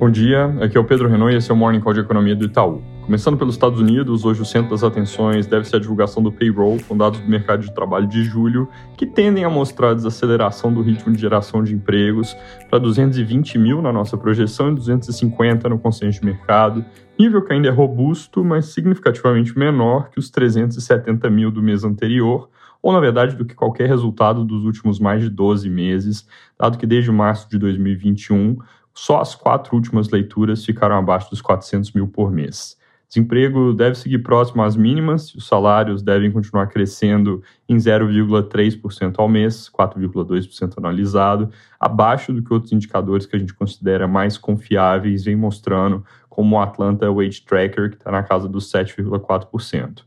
Bom dia, aqui é o Pedro Renault e esse é o Morning Call de Economia do Itaú. Começando pelos Estados Unidos, hoje o centro das atenções deve ser a divulgação do payroll, com dados do mercado de trabalho de julho, que tendem a mostrar a desaceleração do ritmo de geração de empregos para 220 mil na nossa projeção e 250 no consenso de mercado, nível que ainda é robusto, mas significativamente menor que os 370 mil do mês anterior, ou na verdade do que qualquer resultado dos últimos mais de 12 meses, dado que desde março de 2021 só as quatro últimas leituras ficaram abaixo dos 400 mil por mês. Desemprego deve seguir próximo às mínimas, os salários devem continuar crescendo em 0,3% ao mês, 4,2% anualizado, abaixo do que outros indicadores que a gente considera mais confiáveis vem mostrando, como o Atlanta Wage Tracker, que está na casa dos 7,4%.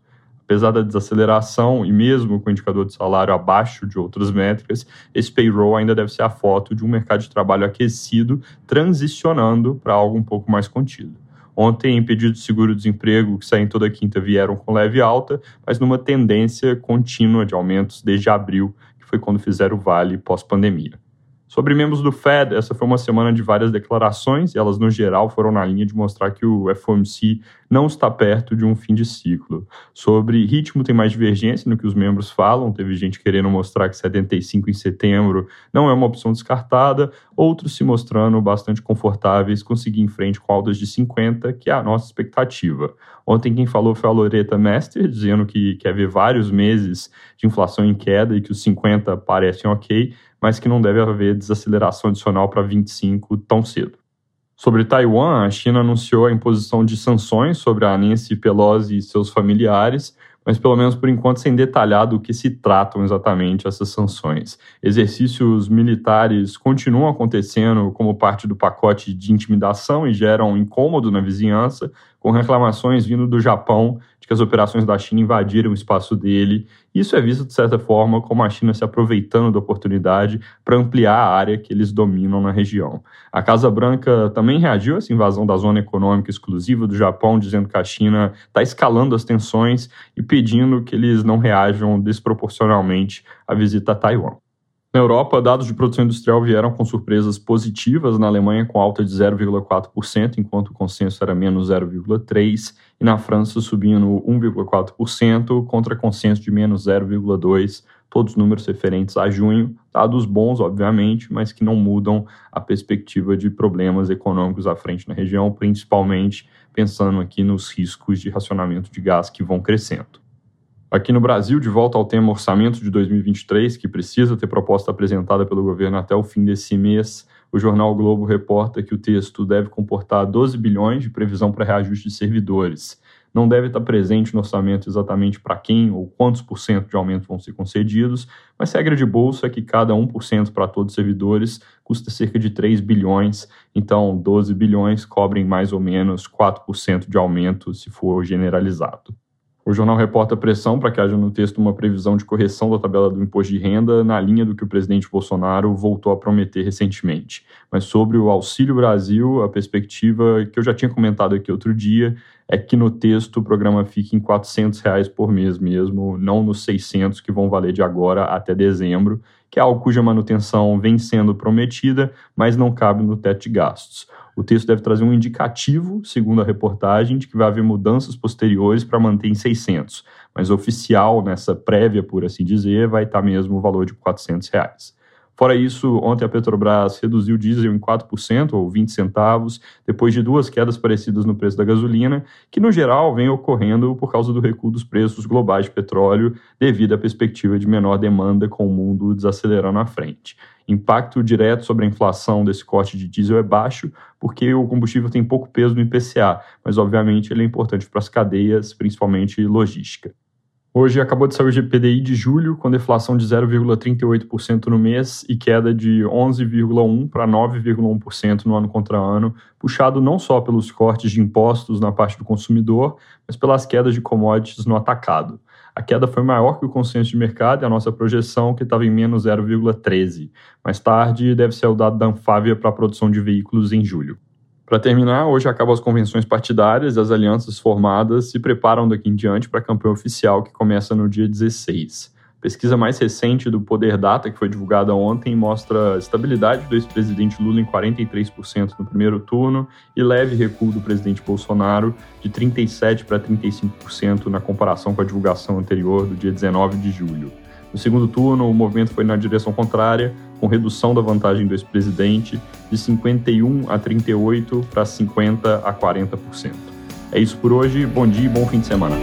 Apesar da desaceleração e mesmo com o indicador de salário abaixo de outras métricas, esse payroll ainda deve ser a foto de um mercado de trabalho aquecido transicionando para algo um pouco mais contido. Ontem, pedidos de seguro-desemprego que saem toda quinta vieram com leve alta, mas numa tendência contínua de aumentos desde abril, que foi quando fizeram o vale pós-pandemia. Sobre membros do Fed, essa foi uma semana de várias declarações e elas, no geral, foram na linha de mostrar que o FOMC não está perto de um fim de ciclo. Sobre ritmo, tem mais divergência no que os membros falam. Teve gente querendo mostrar que 75 em setembro não é uma opção descartada, outros se mostrando bastante confortáveis com seguir em frente com altas de 50, que é a nossa expectativa. Ontem quem falou foi a Loreta Mester, dizendo que quer ver vários meses de inflação em queda e que os 50 parecem ok, mas que não deve haver desaceleração adicional para 25 tão cedo. Sobre Taiwan, a China anunciou a imposição de sanções sobre a Nancy Pelosi e seus familiares, mas pelo menos por enquanto sem detalhar do que se tratam exatamente essas sanções. Exercícios militares continuam acontecendo como parte do pacote de intimidação e geram incômodo na vizinhança, com reclamações vindo do Japão de que as operações da China invadiram o espaço dele. Isso é visto, de certa forma, como a China se aproveitando da oportunidade para ampliar a área que eles dominam na região. A Casa Branca também reagiu a essa invasão da zona econômica exclusiva do Japão, dizendo que a China está escalando as tensões e pedindo que eles não reajam desproporcionalmente à visita a Taiwan. Na Europa, dados de produção industrial vieram com surpresas positivas, na Alemanha com alta de 0,4%, enquanto o consenso era menos 0,3%, e na França subindo 1,4%, contra consenso de menos 0,2%, todos números referentes a junho, dados bons, obviamente, mas que não mudam a perspectiva de problemas econômicos à frente na região, principalmente pensando aqui nos riscos de racionamento de gás que vão crescendo. Aqui no Brasil, de volta ao tema orçamento de 2023, que precisa ter proposta apresentada pelo governo até o fim desse mês, o jornal Globo reporta que o texto deve comportar 12 bilhões de previsão para reajuste de servidores. Não deve estar presente no orçamento exatamente para quem ou quantos por cento de aumento vão ser concedidos, mas regra de bolsa é que cada 1% para todos os servidores custa cerca de 3 bilhões, então 12 bilhões cobrem mais ou menos 4% de aumento se for generalizado. O jornal reporta pressão para que haja no texto uma previsão de correção da tabela do imposto de renda na linha do que o presidente Bolsonaro voltou a prometer recentemente. Mas sobre o Auxílio Brasil, a perspectiva que eu já tinha comentado aqui outro dia é que no texto o programa fique em 400 reais por mês mesmo, não nos 600 que vão valer de agora até dezembro, que é algo cuja manutenção vem sendo prometida, mas não cabe no teto de gastos. O texto deve trazer um indicativo, segundo a reportagem, de que vai haver mudanças posteriores para manter em 600, mas oficial, nessa prévia, por assim dizer, vai estar mesmo o valor de 400 reais. Fora isso, ontem a Petrobras reduziu o diesel em 4%, ou 20 centavos, depois de duas quedas parecidas no preço da gasolina, que no geral vem ocorrendo por causa do recuo dos preços globais de petróleo, devido à perspectiva de menor demanda com o mundo desacelerando à frente. Impacto direto sobre a inflação desse corte de diesel é baixo, porque o combustível tem pouco peso no IPCA, mas obviamente ele é importante para as cadeias, principalmente logística. Hoje acabou de sair o GPDI de julho, com deflação de 0,38% no mês e queda de 11,1% para 9,1% no ano contra ano, puxado não só pelos cortes de impostos na parte do consumidor, mas pelas quedas de commodities no atacado. A queda foi maior que o consenso de mercado e a nossa projeção, que estava em menos 0,13%. Mais tarde, deve ser o dado da Anfávia para a produção de veículos em julho. Para terminar, hoje acabam as convenções partidárias e as alianças formadas se preparam daqui em diante para a campanha oficial que começa no dia 16. pesquisa mais recente do Poder Data, que foi divulgada ontem, mostra estabilidade do ex-presidente Lula em 43% no primeiro turno e leve recuo do presidente Bolsonaro de 37% para 35% na comparação com a divulgação anterior do dia 19 de julho. No segundo turno, o movimento foi na direção contrária, com redução da vantagem do ex-presidente de 51 a 38 para 50 a 40%. É isso por hoje, bom dia e bom fim de semana.